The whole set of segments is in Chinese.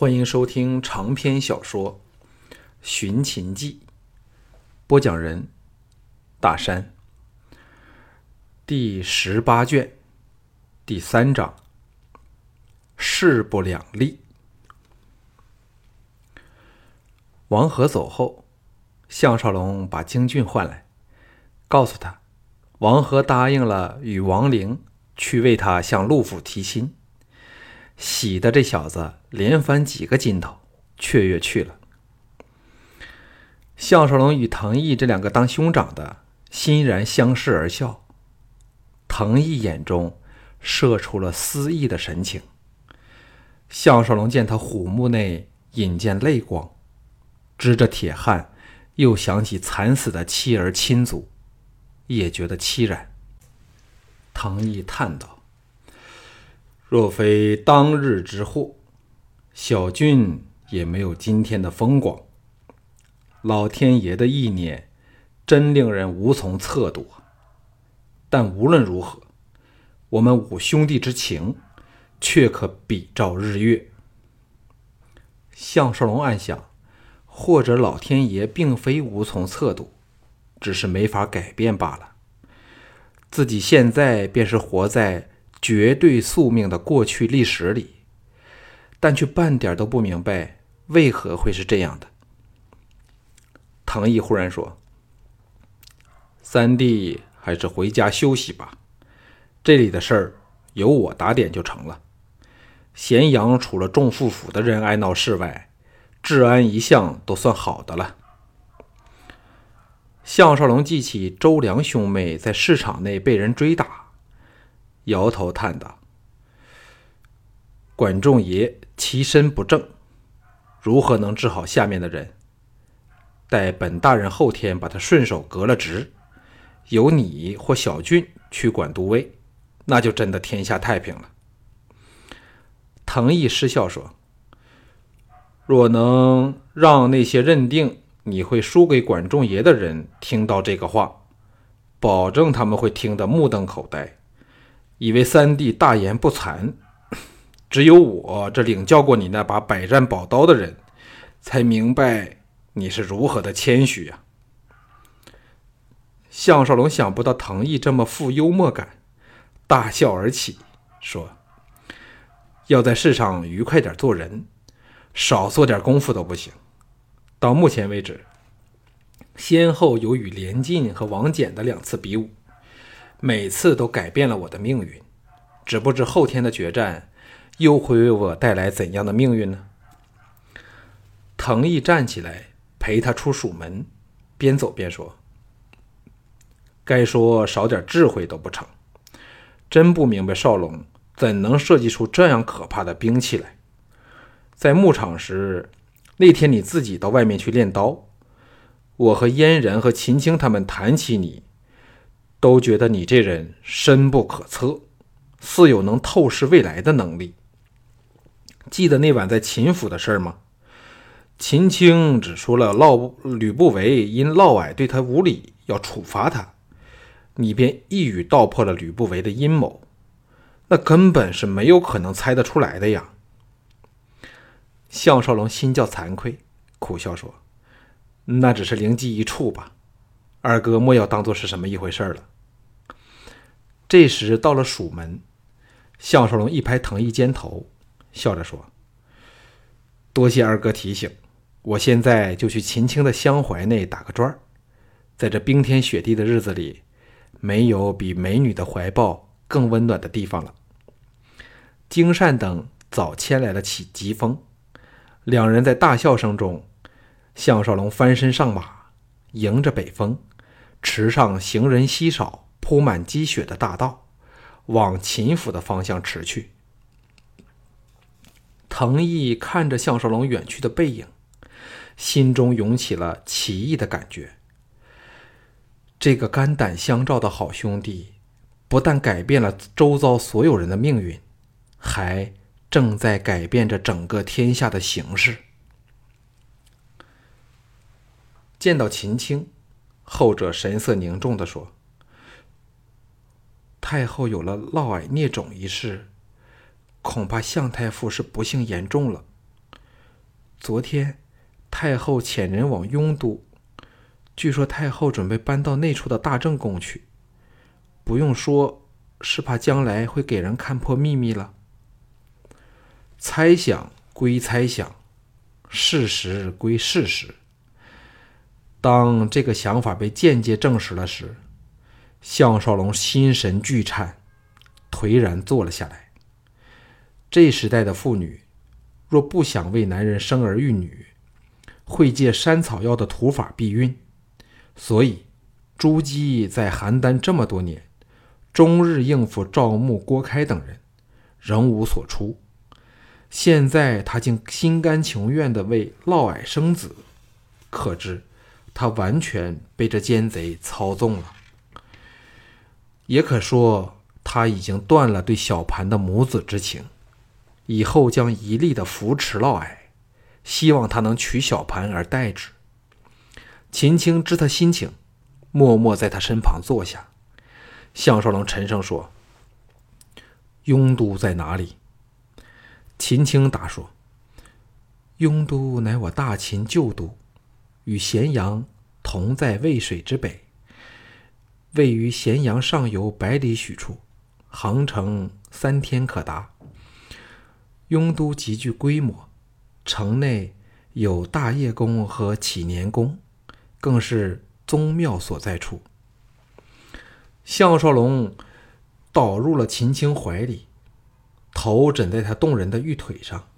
欢迎收听长篇小说《寻秦记》，播讲人：大山。第十八卷第三章：势不两立。王和走后，项少龙把京俊唤来，告诉他，王和答应了与王陵去为他向陆府提亲。喜的这小子连翻几个筋头，雀跃去了。项少龙与藤毅这两个当兄长的欣然相视而笑，藤毅眼中射出了思意的神情。项少龙见他虎目内引见泪光，支着铁汉，又想起惨死的妻儿亲族，也觉得凄然。藤毅叹道。若非当日之祸，小俊也没有今天的风光。老天爷的意念真令人无从测度。但无论如何，我们五兄弟之情却可比照日月。项少龙暗想：或者老天爷并非无从测度，只是没法改变罢了。自己现在便是活在……绝对宿命的过去历史里，但却半点都不明白为何会是这样的。唐毅忽然说：“三弟还是回家休息吧，这里的事儿由我打点就成了。咸阳除了众富府的人爱闹事外，治安一向都算好的了。”项少龙记起周良兄妹在市场内被人追打。摇头叹道：“管仲爷其身不正，如何能治好下面的人？待本大人后天把他顺手革了职，由你或小俊去管都尉，那就真的天下太平了。”藤毅失笑说：“若能让那些认定你会输给管仲爷的人听到这个话，保证他们会听得目瞪口呆。”以为三弟大言不惭，只有我这领教过你那把百战宝刀的人，才明白你是如何的谦虚呀。项少龙想不到藤毅这么富幽默感，大笑而起，说：“要在世上愉快点做人，少做点功夫都不行。到目前为止，先后有与连晋和王翦的两次比武。”每次都改变了我的命运，只不知后天的决战又会为我带来怎样的命运呢？藤毅站起来陪他出蜀门，边走边说：“该说少点智慧都不成，真不明白少龙怎能设计出这样可怕的兵器来。在牧场时，那天你自己到外面去练刀，我和燕然和秦青他们谈起你。”都觉得你这人深不可测，似有能透视未来的能力。记得那晚在秦府的事儿吗？秦青只说了嫪吕不韦因嫪毐对他无礼，要处罚他，你便一语道破了吕不韦的阴谋，那根本是没有可能猜得出来的呀。项少龙心叫惭愧，苦笑说：“那只是灵机一触吧。”二哥莫要当做是什么一回事了。这时到了蜀门，项少龙一拍藤毅肩头，笑着说：“多谢二哥提醒，我现在就去秦青的香怀内打个转儿。在这冰天雪地的日子里，没有比美女的怀抱更温暖的地方了。”金善等早牵来了起疾风，两人在大笑声中，项少龙翻身上马，迎着北风。池上行人稀少、铺满积雪的大道，往秦府的方向驰去。藤毅看着项少龙远去的背影，心中涌起了奇异的感觉。这个肝胆相照的好兄弟，不但改变了周遭所有人的命运，还正在改变着整个天下的形势。见到秦青。后者神色凝重地说：“太后有了嫪毐孽种一事，恐怕向太傅是不幸言重了。昨天太后遣人往雍都，据说太后准备搬到那处的大正宫去。不用说，是怕将来会给人看破秘密了。猜想归猜想，事实归事实。当这个想法被间接证实了时，项少龙心神俱颤，颓然坐了下来。这时代的妇女，若不想为男人生儿育女，会借山草药的土法避孕。所以，朱姬在邯郸这么多年，终日应付赵牧、郭开等人，仍无所出。现在他竟心甘情愿地为嫪毐生子，可知他完全被这奸贼操纵了。也可说，他已经断了对小盘的母子之情，以后将一力的扶持嫪毐，希望他能娶小盘而代之。秦青知他心情，默默在他身旁坐下。项少龙沉声说：“雍都在哪里？”秦青答说：“雍都乃我大秦旧都，与咸阳同在渭水之北。”位于咸阳上游百里许处，航程三天可达。雍都极具规模，城内有大业宫和启年宫，更是宗庙所在处。项少龙倒入了秦青怀里，头枕在他动人的玉腿上，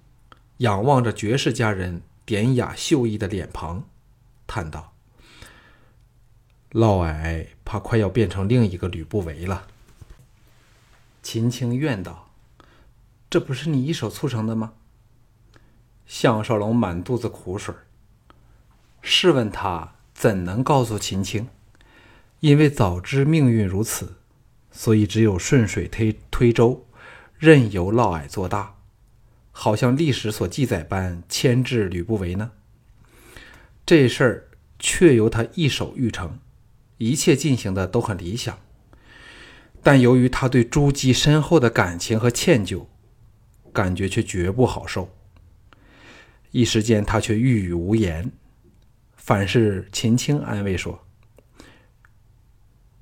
仰望着绝世佳人典雅秀逸的脸庞，叹道。嫪毐怕快要变成另一个吕不韦了。秦青怨道：“这不是你一手促成的吗？”项少龙满肚子苦水。试问他怎能告诉秦青？因为早知命运如此，所以只有顺水推推舟，任由嫪毐做大，好像历史所记载般牵制吕不韦呢？这事儿却由他一手预成。一切进行的都很理想，但由于他对朱姬深厚的感情和歉疚，感觉却绝不好受。一时间，他却欲语无言，反是秦青安慰说：“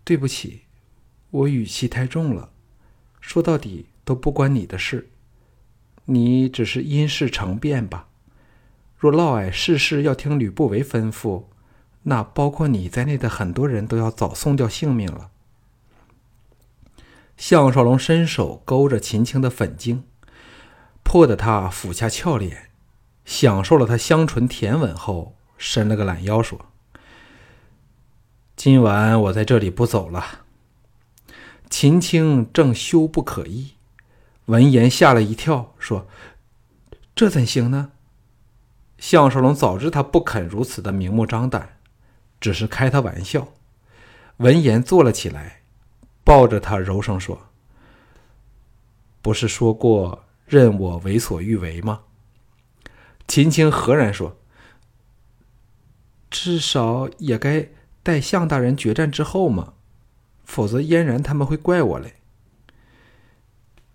对不起，我语气太重了。说到底，都不关你的事，你只是因事成变吧。若嫪毐事事要听吕不韦吩咐。”那包括你在内的很多人都要早送掉性命了。项少龙伸手勾着秦青的粉颈，迫得他俯下俏脸，享受了他香唇甜吻后，伸了个懒腰说：“今晚我在这里不走了。”秦青正羞不可抑，闻言吓了一跳，说：“这怎行呢？”项少龙早知他不肯如此的明目张胆。只是开他玩笑。闻言坐了起来，抱着他柔声说：“不是说过任我为所欲为吗？”秦青何然说：“至少也该待向大人决战之后嘛，否则嫣然他们会怪我嘞。”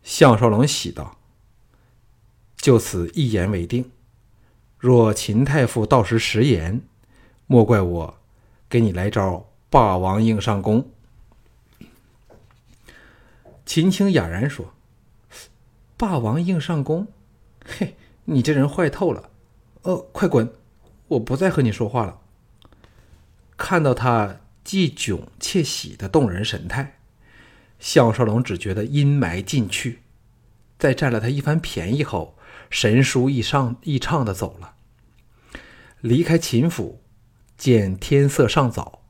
项少龙喜道：“就此一言为定。若秦太傅到时食言，莫怪我。”给你来招霸王硬上弓。秦青哑然说：“霸王硬上弓，嘿，你这人坏透了！哦，快滚！我不再和你说话了。”看到他既窘且喜的动人神态，项少龙只觉得阴霾尽去，在占了他一番便宜后，神舒意上意畅的走了，离开秦府。见天色尚早，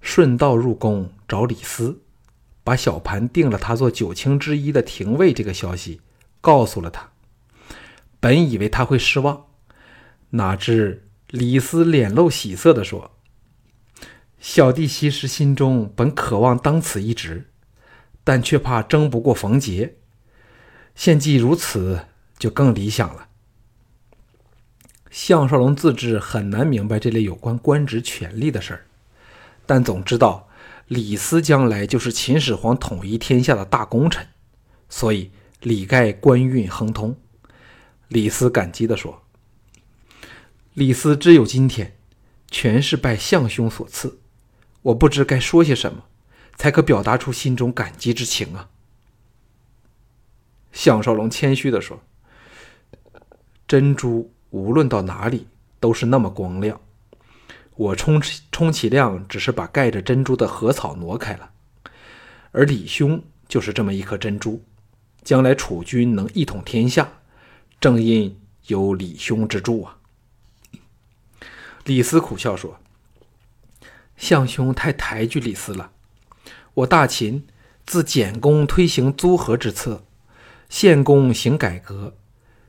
顺道入宫找李斯，把小盘定了他做九卿之一的廷尉这个消息告诉了他。本以为他会失望，哪知李斯脸露喜色的说：“小弟其实心中本渴望当此一职，但却怕争不过冯杰。现既如此，就更理想了。”项少龙自知很难明白这类有关官职权力的事儿，但总知道李斯将来就是秦始皇统一天下的大功臣，所以李盖官运亨通。李斯感激地说：“李斯只有今天，全是拜项兄所赐。我不知该说些什么，才可表达出心中感激之情啊。”项少龙谦虚地说：“珍珠无论到哪里都是那么光亮，我充充其量只是把盖着珍珠的禾草挪开了，而李兄就是这么一颗珍珠，将来楚军能一统天下，正因有李兄之助啊。”李斯苦笑说：“相兄太抬举李斯了，我大秦自简公推行租河之策。”献公行改革，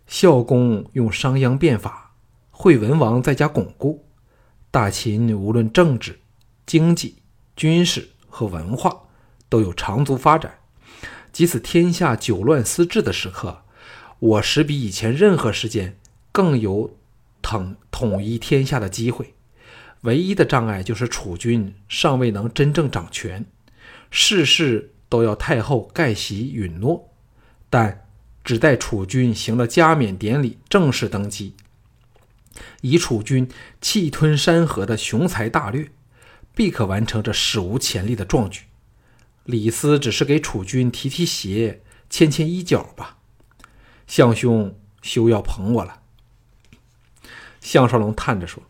孝公用商鞅变法，惠文王在家巩固。大秦无论政治、经济、军事和文化，都有长足发展。即使天下久乱思治的时刻，我时比以前任何时间更有统统一天下的机会。唯一的障碍就是楚军尚未能真正掌权，事事都要太后盖席允诺。但只待楚军行了加冕典礼，正式登基，以楚军气吞山河的雄才大略，必可完成这史无前例的壮举。李斯只是给楚军提提鞋、牵牵衣角吧。项兄休要捧我了。项少龙叹着说：“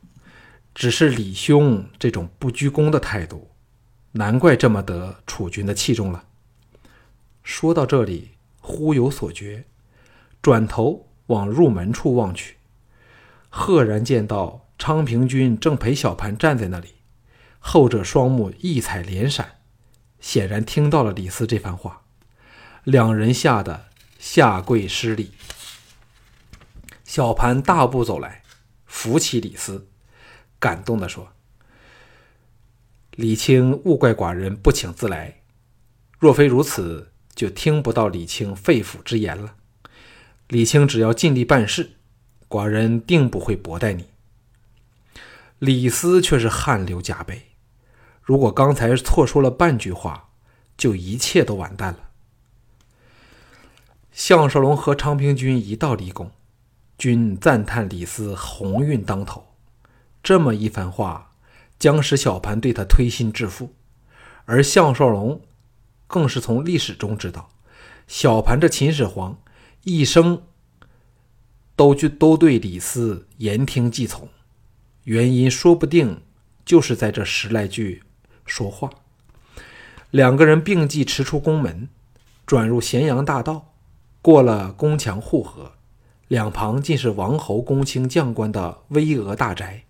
只是李兄这种不居功的态度，难怪这么得楚军的器重了。”说到这里。忽有所觉，转头往入门处望去，赫然见到昌平君正陪小盘站在那里，后者双目异彩连闪，显然听到了李斯这番话，两人吓得下跪施礼。小盘大步走来，扶起李斯，感动地说：“李清勿怪寡人不请自来，若非如此。”就听不到李清肺腑之言了。李清只要尽力办事，寡人定不会薄待你。李斯却是汗流浃背。如果刚才错说了半句话，就一切都完蛋了。项少龙和昌平君一道离宫，均赞叹李斯鸿运当头。这么一番话，将使小盘对他推心置腹，而项少龙。更是从历史中知道，小盘这秦始皇一生都就都对李斯言听计从，原因说不定就是在这十来句说话。两个人并计驰出宫门，转入咸阳大道，过了宫墙护河，两旁尽是王侯公卿将官的巍峨大宅，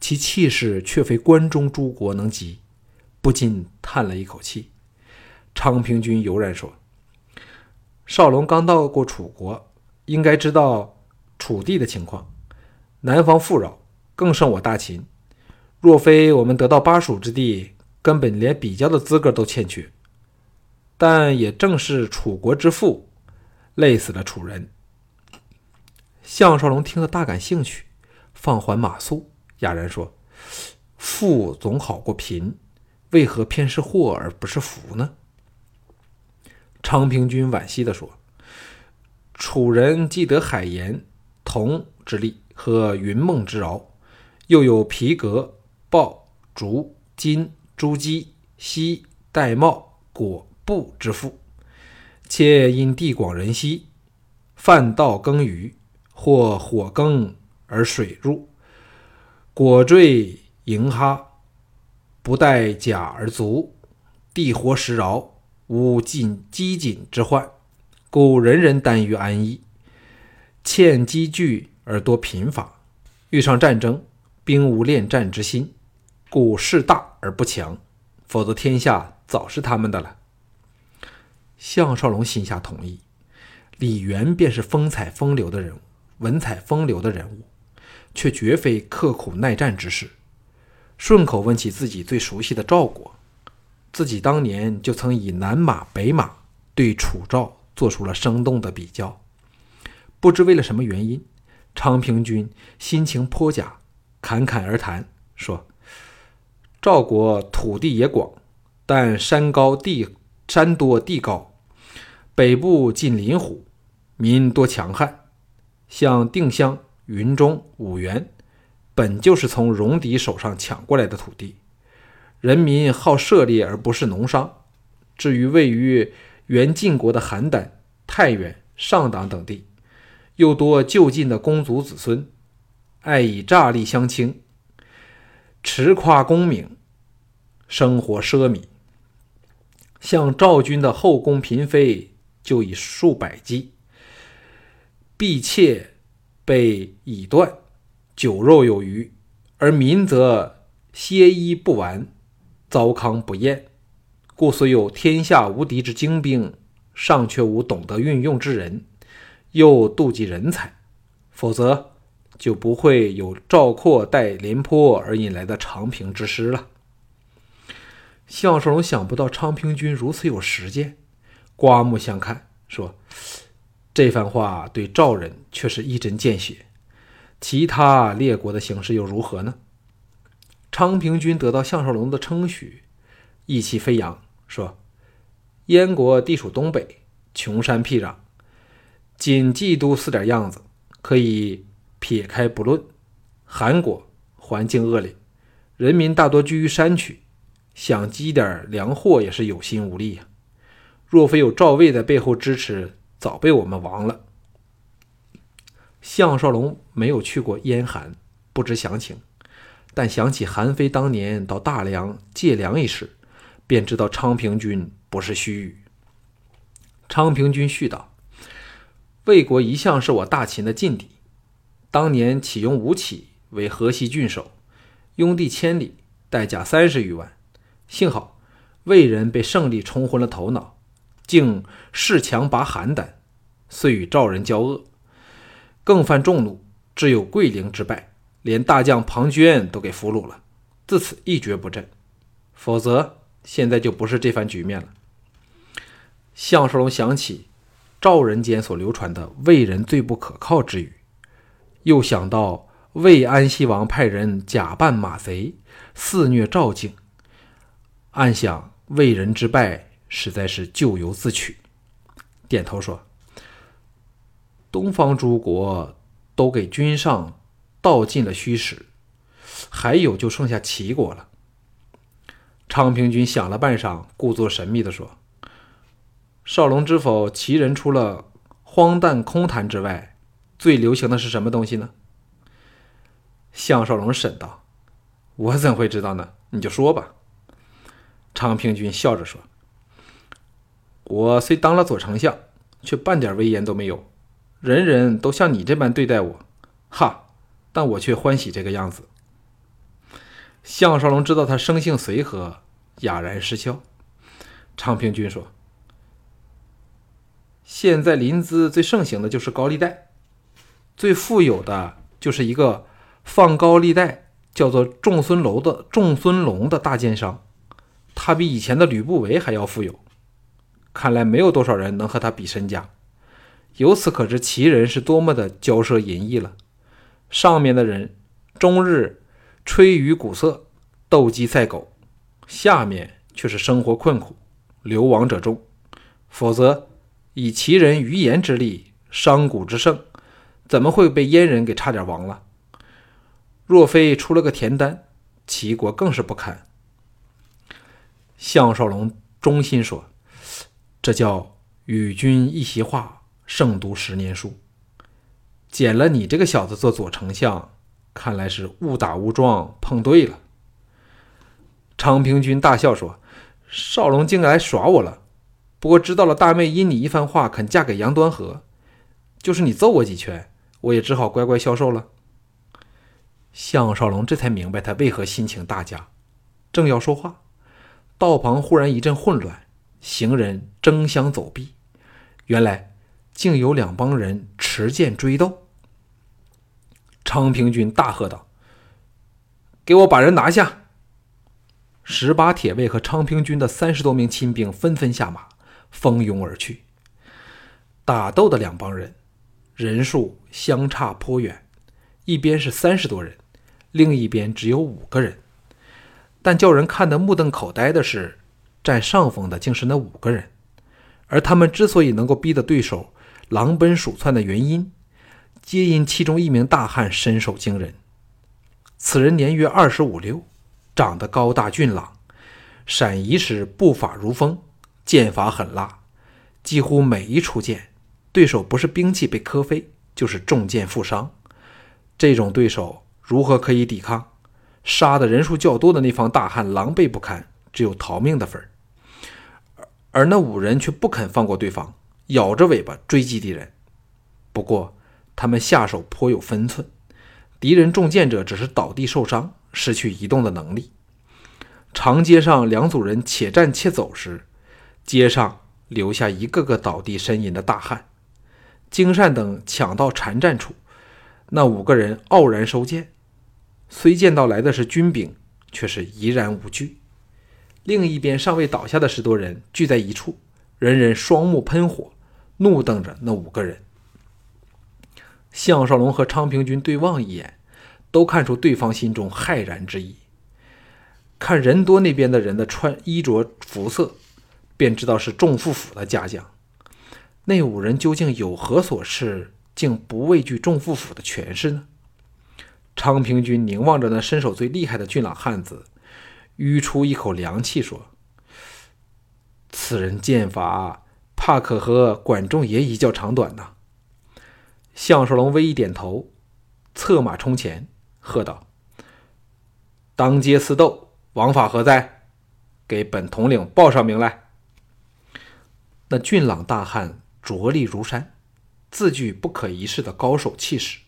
其气势却非关中诸国能及，不禁叹了一口气。昌平君悠然说：“少龙刚到过楚国，应该知道楚地的情况。南方富饶，更胜我大秦。若非我们得到巴蜀之地，根本连比较的资格都欠缺。但也正是楚国之富，累死了楚人。”项少龙听了大感兴趣，放缓马速，哑然说：“富总好过贫，为何偏是祸而不是福呢？”昌平君惋惜地说：“楚人既得海盐、铜之利和云梦之饶，又有皮革、豹、竹、金、珠玑、锡、玳瑁、果、布之富，且因地广人稀，饭稻耕耘，或火耕而水入，果坠盈哈，不待甲而足，地活时饶。”无尽饥馑之患，故人人耽于安逸，欠积聚而多贫乏。遇上战争，兵无恋战之心，故势大而不强。否则，天下早是他们的了。项少龙心下同意，李渊便是风采风流的人物，文采风流的人物，却绝非刻苦耐战之士。顺口问起自己最熟悉的赵国。自己当年就曾以南马、北马对楚赵做出了生动的比较。不知为了什么原因，昌平君心情颇佳，侃侃而谈说：“赵国土地也广，但山高地山多地高，北部近临虎，民多强悍。像定襄、云中、五原，本就是从戎狄手上抢过来的土地，人民好狩猎而不是农商。至于位于原晋国的邯郸、太原、上党等地，又多就近的公族子孙，爱以诈力相轻，持夸功名，生活奢靡。像赵军的后宫嫔妃就以数百计，婢妾被以断。酒肉有余，而民则歇衣不完，糟糠不厌，故虽有天下无敌之精兵，尚却无懂得运用之人，又妒忌人才，否则就不会有赵括带廉颇而引来的长平之师了。项少龙想不到昌平君如此有实践，刮目相看，说：“这番话对赵人却是一针见血。”其他列国的形势又如何呢？昌平君得到项少龙的称许，意气飞扬，说：“燕国地处东北，穷山僻壤，仅冀都四点样子，可以撇开不论。韩国环境恶劣，人民大多居于山区，想积点粮货也是有心无力呀。若非有赵魏在背后支持，早被我们亡了。”项少龙没有去过燕韩，不知详情，但想起韩非当年到大梁借粮一事，便知道昌平君不是虚语。昌平君续道：“魏国一向是我大秦的劲敌，当年启用吴起为河西郡守，拥地千里，代价三十余万。幸好魏人被胜利冲昏了头脑，竟恃强拔邯郸，遂与赵人交恶。”更犯众怒，致有桂陵之败，连大将庞涓都给俘虏了，自此一蹶不振。否则，现在就不是这番局面了。项少龙想起赵人间所流传的魏人最不可靠之语，又想到魏安西王派人假扮马贼，肆虐赵境，暗想魏人之败实在是咎由自取，点头说。东方诸国都给君上道尽了虚实，还有就剩下齐国了。昌平君想了半晌，故作神秘地说：“少龙知否？齐人除了荒诞空谈之外，最流行的是什么东西呢？”项少龙审道：“我怎会知道呢？你就说吧。”昌平君笑着说：“我虽当了左丞相，却半点威严都没有。”人人都像你这般对待我，哈！但我却欢喜这个样子。项少龙知道他生性随和，哑然失笑。昌平君说：“现在临淄最盛行的就是高利贷，最富有的就是一个放高利贷叫做仲孙楼的仲孙龙的大奸商，他比以前的吕不韦还要富有。看来没有多少人能和他比身价。”由此可知，齐人是多么的骄奢淫逸了。上面的人终日吹竽鼓瑟、斗鸡赛狗，下面却是生活困苦、流亡者众。否则，以齐人余言之力、商贾之盛，怎么会被燕人给差点亡了？若非出了个田单，齐国更是不堪。项少龙衷心说：“这叫与君一席话。”胜读十年书，捡了你这个小子做左丞相，看来是误打误撞碰对了。昌平君大笑说：“少龙竟来耍我了！不过知道了大妹因你一番话肯嫁给杨端和，就是你揍我几拳，我也只好乖乖消受了。”项少龙这才明白他为何心情大佳，正要说话，道旁忽然一阵混乱，行人争相走避，原来。竟有两帮人持剑追斗。昌平君大喝道：“给我把人拿下！”十八铁卫和昌平君的三十多名亲兵纷纷下马，蜂拥而去。打斗的两帮人人数相差颇远，一边是三十多人，另一边只有五个人。但叫人看得目瞪口呆的是，占上风的竟是那五个人，而他们之所以能够逼得对手。狼奔鼠窜的原因，皆因其中一名大汉身手惊人。此人年约二十五六，长得高大俊朗，闪移时步法如风，剑法狠辣，几乎每一出剑，对手不是兵器被磕飞，就是中箭负伤。这种对手如何可以抵抗？杀的人数较多的那方大汉狼狈不堪，只有逃命的份儿。而那五人却不肯放过对方，咬着尾巴追击敌人。不过，他们下手颇有分寸，敌人中箭者只是倒地受伤，失去移动的能力。长街上两组人且战且走时，街上留下一个个倒地呻吟的大汉。金善等抢到缠战处，那五个人傲然收剑，虽见到来的是军兵，却是怡然无惧。另一边尚未倒下的十多人聚在一处，人人双目喷火，怒瞪着那五个人。项少龙和昌平君对望一眼，都看出对方心中骇然之意。看人多那边的人的穿衣着服色，便知道是众富府的家将。那五人究竟有何所事，竟不畏惧众富府的权势呢？昌平君凝望着那身手最厉害的俊朗汉子。吁出一口凉气，说：“此人剑法，怕可和管仲爷一较长短呢。”项少龙微一点头，策马冲前，喝道：“当街私斗，王法何在？给本统领报上名来。”那俊朗大汉着力如山，自具不可一世的高手气势，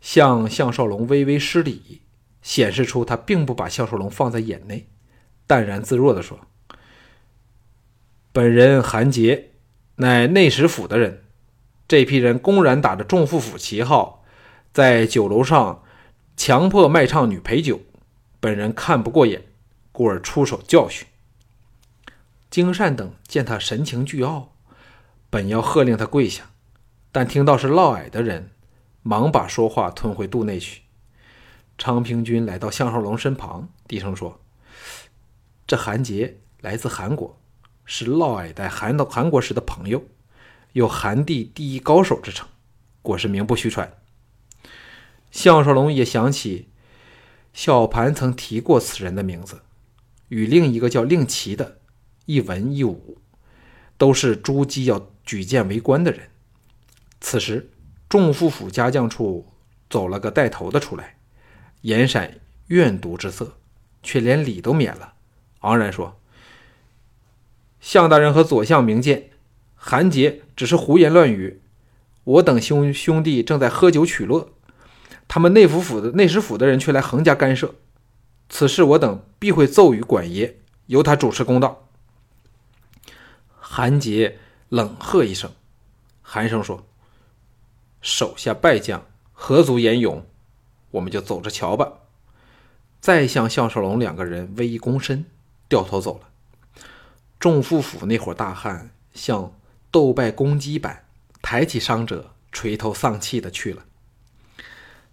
向项少龙微微施礼。显示出他并不把项少龙放在眼内，淡然自若地说：“本人韩杰，乃内史府的人。这批人公然打着众富府旗号，在酒楼上强迫卖唱女陪酒，本人看不过眼，故而出手教训。”金善等见他神情倨傲，本要喝令他跪下，但听到是嫪毐的人，忙把说话吞回肚内去。昌平君来到项少龙身旁，低声说：“这韩杰来自韩国，是嫪毐在韩到韩国时的朋友，有韩地第一高手之称，果是名不虚传。”项少龙也想起小盘曾提过此人的名字，与另一个叫令旗的，一文一武，都是朱姬要举荐为官的人。此时众富府家将处走了个带头的出来。眼闪怨毒之色，却连礼都免了，昂然说：“向大人和左相明鉴，韩杰只是胡言乱语。我等兄兄弟正在喝酒取乐，他们内府府的内史府的人却来横加干涉。此事我等必会奏与管爷，由他主持公道。”韩杰冷喝一声，寒声说：“手下败将何足言勇？”我们就走着瞧吧。再向项少龙两个人微一躬身，掉头走了。众富府那伙大汉像斗败公鸡般，抬起伤者，垂头丧气的去了。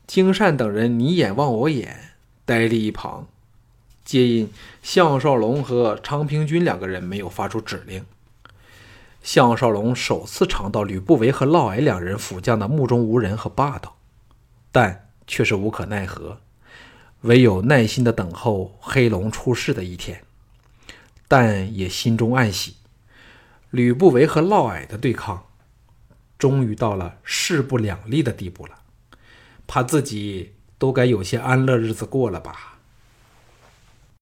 金善等人你眼望我眼，呆立一旁，皆因项少龙和昌平君两个人没有发出指令。项少龙首次尝到吕不韦和嫪毐两人辅将的目中无人和霸道，但。却是无可奈何，唯有耐心的等候黑龙出世的一天。但也心中暗喜，吕不韦和嫪毐的对抗，终于到了势不两立的地步了。怕自己都该有些安乐日子过了吧。